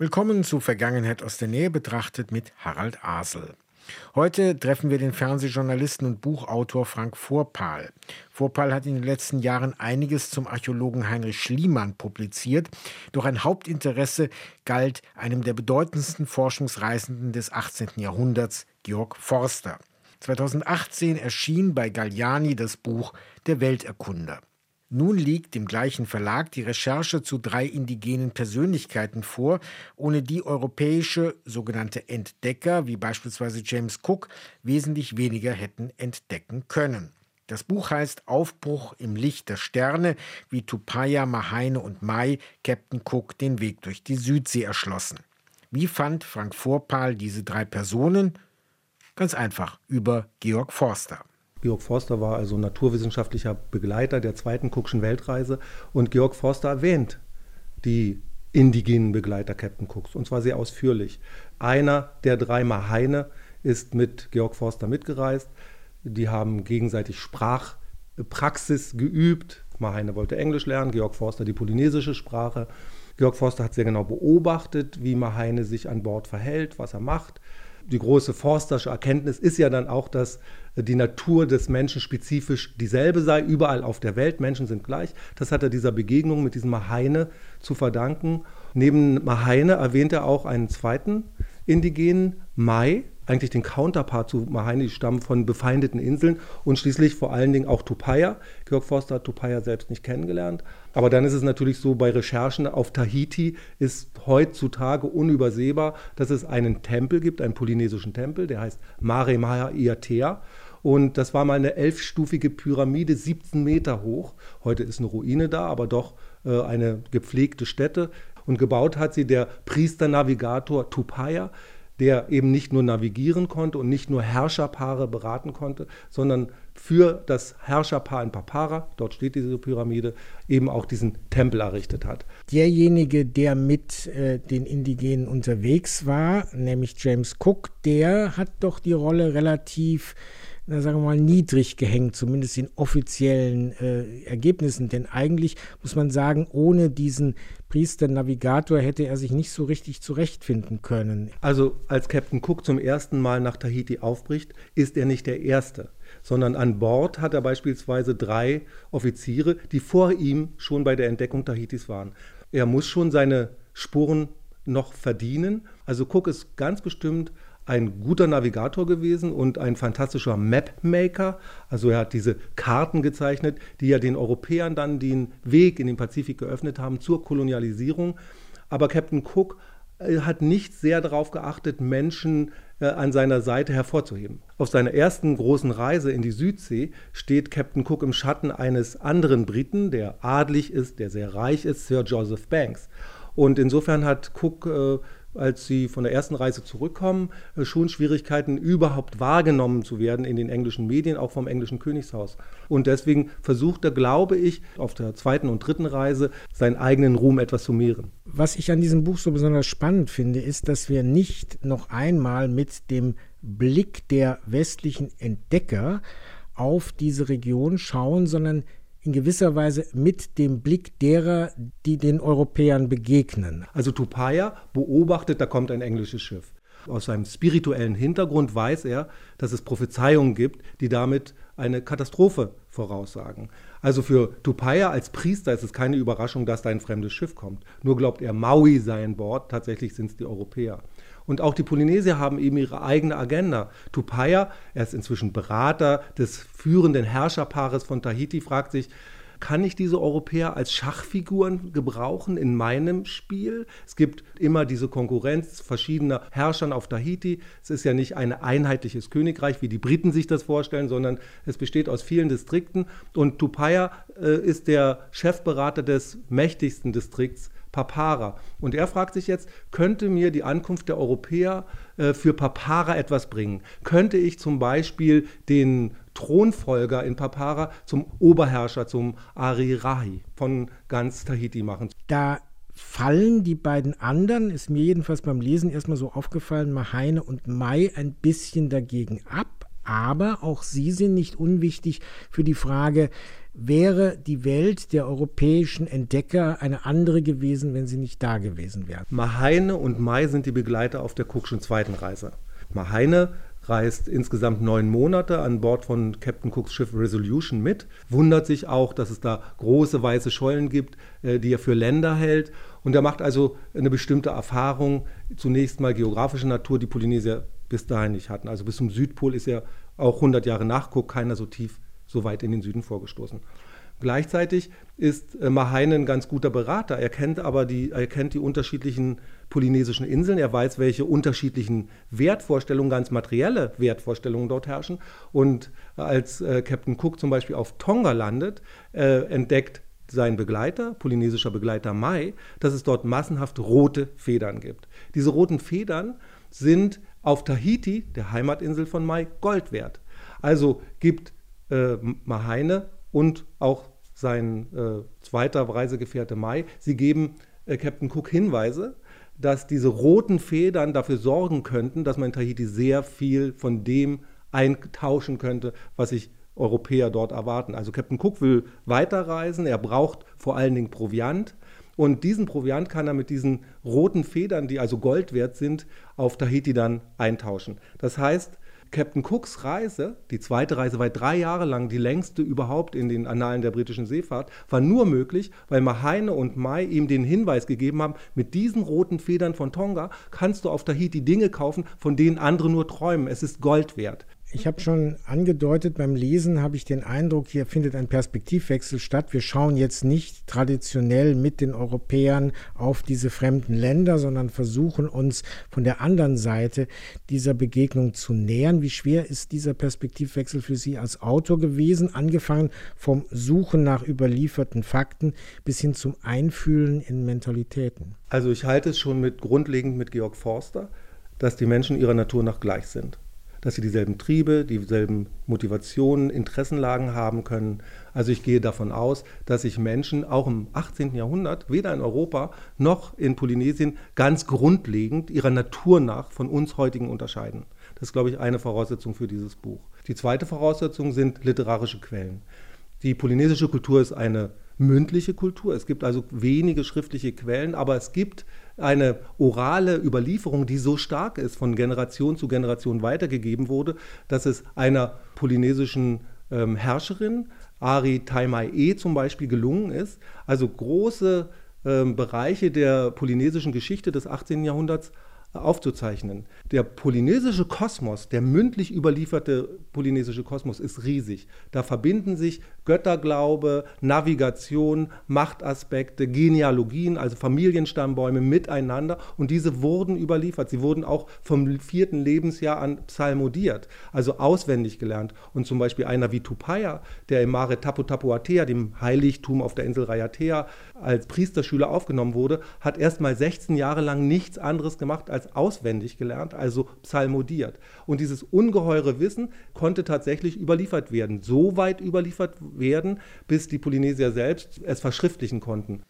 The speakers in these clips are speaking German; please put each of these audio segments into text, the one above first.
Willkommen zu Vergangenheit aus der Nähe betrachtet mit Harald Asel. Heute treffen wir den Fernsehjournalisten und Buchautor Frank Vorpal. Vorpal hat in den letzten Jahren einiges zum Archäologen Heinrich Schliemann publiziert, doch ein Hauptinteresse galt einem der bedeutendsten Forschungsreisenden des 18. Jahrhunderts, Georg Forster. 2018 erschien bei Galliani das Buch Der Welterkunder. Nun liegt dem gleichen Verlag die Recherche zu drei indigenen Persönlichkeiten vor, ohne die europäische sogenannte Entdecker, wie beispielsweise James Cook, wesentlich weniger hätten entdecken können. Das Buch heißt Aufbruch im Licht der Sterne, wie Tupaya, Mahaine und Mai Captain Cook den Weg durch die Südsee erschlossen. Wie fand Frank Vorpal diese drei Personen? Ganz einfach, über Georg Forster. Georg Forster war also naturwissenschaftlicher Begleiter der zweiten Cookschen Weltreise und Georg Forster erwähnt die indigenen Begleiter Captain Cooks und zwar sehr ausführlich. Einer der drei Mahaine ist mit Georg Forster mitgereist. Die haben gegenseitig Sprachpraxis geübt. Mahaine wollte Englisch lernen, Georg Forster die polynesische Sprache. Georg Forster hat sehr genau beobachtet, wie Mahaine sich an Bord verhält, was er macht die große forstersche Erkenntnis ist ja dann auch, dass die Natur des Menschen spezifisch dieselbe sei, überall auf der Welt. Menschen sind gleich. Das hat er dieser Begegnung mit diesem Mahaine zu verdanken. Neben Mahaine erwähnt er auch einen zweiten indigenen, Mai, eigentlich den Counterpart zu Mahaine, die stammen von befeindeten Inseln und schließlich vor allen Dingen auch Tupaya. Georg Forster hat Tupaya selbst nicht kennengelernt. Aber dann ist es natürlich so, bei Recherchen auf Tahiti ist heutzutage unübersehbar, dass es einen Tempel gibt, einen polynesischen Tempel, der heißt Mare Maha Iatea. Und das war mal eine elfstufige Pyramide, 17 Meter hoch. Heute ist eine Ruine da, aber doch äh, eine gepflegte Stätte. Und gebaut hat sie der Priester-Navigator Tupaya, der eben nicht nur navigieren konnte und nicht nur Herrscherpaare beraten konnte, sondern für das Herrscherpaar in Papara, dort steht diese Pyramide, eben auch diesen Tempel errichtet hat. Derjenige, der mit äh, den Indigenen unterwegs war, nämlich James Cook, der hat doch die Rolle relativ na, sagen wir mal, niedrig gehängt, zumindest in offiziellen äh, Ergebnissen. Denn eigentlich muss man sagen, ohne diesen Priester-Navigator hätte er sich nicht so richtig zurechtfinden können. Also als Captain Cook zum ersten Mal nach Tahiti aufbricht, ist er nicht der Erste, sondern an Bord hat er beispielsweise drei Offiziere, die vor ihm schon bei der Entdeckung Tahitis waren. Er muss schon seine Spuren noch verdienen. Also Cook ist ganz bestimmt ein guter Navigator gewesen und ein fantastischer Mapmaker. Also er hat diese Karten gezeichnet, die ja den Europäern dann den Weg in den Pazifik geöffnet haben zur Kolonialisierung. Aber Captain Cook äh, hat nicht sehr darauf geachtet, Menschen äh, an seiner Seite hervorzuheben. Auf seiner ersten großen Reise in die Südsee steht Captain Cook im Schatten eines anderen Briten, der adlig ist, der sehr reich ist, Sir Joseph Banks. Und insofern hat Cook äh, als sie von der ersten Reise zurückkommen, äh, schon Schwierigkeiten, überhaupt wahrgenommen zu werden in den englischen Medien, auch vom englischen Königshaus. Und deswegen versucht er, glaube ich, auf der zweiten und dritten Reise seinen eigenen Ruhm etwas zu mehren. Was ich an diesem Buch so besonders spannend finde, ist, dass wir nicht noch einmal mit dem Blick der westlichen Entdecker auf diese Region schauen, sondern in gewisser Weise mit dem Blick derer, die den Europäern begegnen. Also Tupaya beobachtet, da kommt ein englisches Schiff. Aus seinem spirituellen Hintergrund weiß er, dass es Prophezeiungen gibt, die damit eine Katastrophe voraussagen. Also für Tupaya als Priester ist es keine Überraschung, dass da ein fremdes Schiff kommt. Nur glaubt er, Maui sei an Bord, tatsächlich sind es die Europäer. Und auch die Polynesier haben eben ihre eigene Agenda. Tupaya, er ist inzwischen Berater des führenden Herrscherpaares von Tahiti, fragt sich, kann ich diese Europäer als Schachfiguren gebrauchen in meinem Spiel? Es gibt immer diese Konkurrenz verschiedener Herrschern auf Tahiti. Es ist ja nicht ein einheitliches Königreich, wie die Briten sich das vorstellen, sondern es besteht aus vielen Distrikten. Und Tupaya äh, ist der Chefberater des mächtigsten Distrikts Papara. Und er fragt sich jetzt, könnte mir die Ankunft der Europäer äh, für Papara etwas bringen? Könnte ich zum Beispiel den Thronfolger in Papara zum Oberherrscher, zum Arirahi von ganz Tahiti machen? Da fallen die beiden anderen, ist mir jedenfalls beim Lesen erstmal so aufgefallen, Mahaine und Mai ein bisschen dagegen ab. Aber auch sie sind nicht unwichtig für die Frage, wäre die Welt der europäischen Entdecker eine andere gewesen, wenn sie nicht da gewesen wären. Maheine und Mai sind die Begleiter auf der Cookschen zweiten Reise. Maheine reist insgesamt neun Monate an Bord von Captain Cooks Schiff Resolution mit, wundert sich auch, dass es da große weiße Schollen gibt, äh, die er für Länder hält. Und er macht also eine bestimmte Erfahrung, zunächst mal geografischer Natur, die Polynesier bis dahin nicht hatten. Also bis zum Südpol ist er auch 100 Jahre nach Cook keiner so tief, so weit in den Süden vorgestoßen. Gleichzeitig ist äh, Mahaine ein ganz guter Berater. Er kennt aber die, er kennt die unterschiedlichen polynesischen Inseln. Er weiß, welche unterschiedlichen Wertvorstellungen, ganz materielle Wertvorstellungen dort herrschen. Und als äh, Captain Cook zum Beispiel auf Tonga landet, äh, entdeckt sein Begleiter, polynesischer Begleiter Mai, dass es dort massenhaft rote Federn gibt. Diese roten Federn sind auf Tahiti, der Heimatinsel von Mai, Gold wert. Also gibt äh, Mahaine und auch sein äh, zweiter Reisegefährte Mai, sie geben äh, Captain Cook Hinweise, dass diese roten Federn dafür sorgen könnten, dass man in Tahiti sehr viel von dem eintauschen könnte, was sich Europäer dort erwarten. Also Captain Cook will weiterreisen, er braucht vor allen Dingen Proviant und diesen Proviant kann er mit diesen roten Federn, die also Gold wert sind, auf Tahiti dann eintauschen. Das heißt, Captain Cooks Reise, die zweite Reise war drei Jahre lang die längste überhaupt in den Annalen der britischen Seefahrt, war nur möglich, weil Mahaine und Mai ihm den Hinweis gegeben haben, mit diesen roten Federn von Tonga kannst du auf Tahiti Dinge kaufen, von denen andere nur träumen. Es ist Gold wert. Ich habe schon angedeutet, beim Lesen habe ich den Eindruck, hier findet ein Perspektivwechsel statt. Wir schauen jetzt nicht traditionell mit den Europäern auf diese fremden Länder, sondern versuchen uns von der anderen Seite dieser Begegnung zu nähern. Wie schwer ist dieser Perspektivwechsel für Sie als Autor gewesen, angefangen vom Suchen nach überlieferten Fakten bis hin zum Einfühlen in Mentalitäten? Also ich halte es schon mit grundlegend mit Georg Forster, dass die Menschen ihrer Natur nach gleich sind dass sie dieselben Triebe, dieselben Motivationen, Interessenlagen haben können. Also ich gehe davon aus, dass sich Menschen auch im 18. Jahrhundert weder in Europa noch in Polynesien ganz grundlegend ihrer Natur nach von uns heutigen unterscheiden. Das ist, glaube ich, eine Voraussetzung für dieses Buch. Die zweite Voraussetzung sind literarische Quellen. Die polynesische Kultur ist eine mündliche Kultur. Es gibt also wenige schriftliche Quellen, aber es gibt eine orale Überlieferung, die so stark ist, von Generation zu Generation weitergegeben wurde, dass es einer polynesischen ähm, Herrscherin, Ari Taimai E zum Beispiel, gelungen ist, also große ähm, Bereiche der polynesischen Geschichte des 18. Jahrhunderts aufzuzeichnen. Der polynesische Kosmos, der mündlich überlieferte polynesische Kosmos ist riesig. Da verbinden sich Götterglaube, Navigation, Machtaspekte, Genealogien, also Familienstammbäume miteinander und diese wurden überliefert. Sie wurden auch vom vierten Lebensjahr an psalmodiert, also auswendig gelernt. Und zum Beispiel einer wie Tupaya, der im Mare Tapu Tapuatea, dem Heiligtum auf der Insel Rayatea, als Priesterschüler aufgenommen wurde, hat erst mal 16 Jahre lang nichts anderes gemacht als auswendig gelernt, also psalmodiert. Und dieses ungeheure Wissen konnte tatsächlich überliefert werden, so weit überliefert werden, bis die Polynesier selbst es verschriftlichen konnten.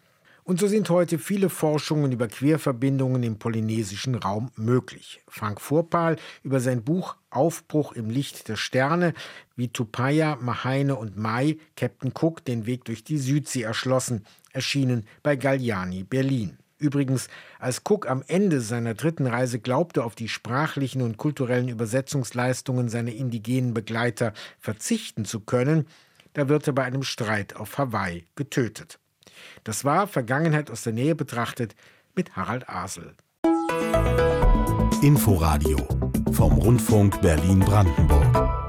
Und so sind heute viele Forschungen über Querverbindungen im polynesischen Raum möglich. Frank Vorpal über sein Buch Aufbruch im Licht der Sterne, wie Tupaya, Mahaine und Mai Captain Cook den Weg durch die Südsee erschlossen, erschienen bei Galliani Berlin. Übrigens, als Cook am Ende seiner dritten Reise glaubte, auf die sprachlichen und kulturellen Übersetzungsleistungen seiner indigenen Begleiter verzichten zu können, da wird er bei einem Streit auf Hawaii getötet. Das war Vergangenheit aus der Nähe betrachtet mit Harald Asel. Inforadio vom Rundfunk Berlin-Brandenburg.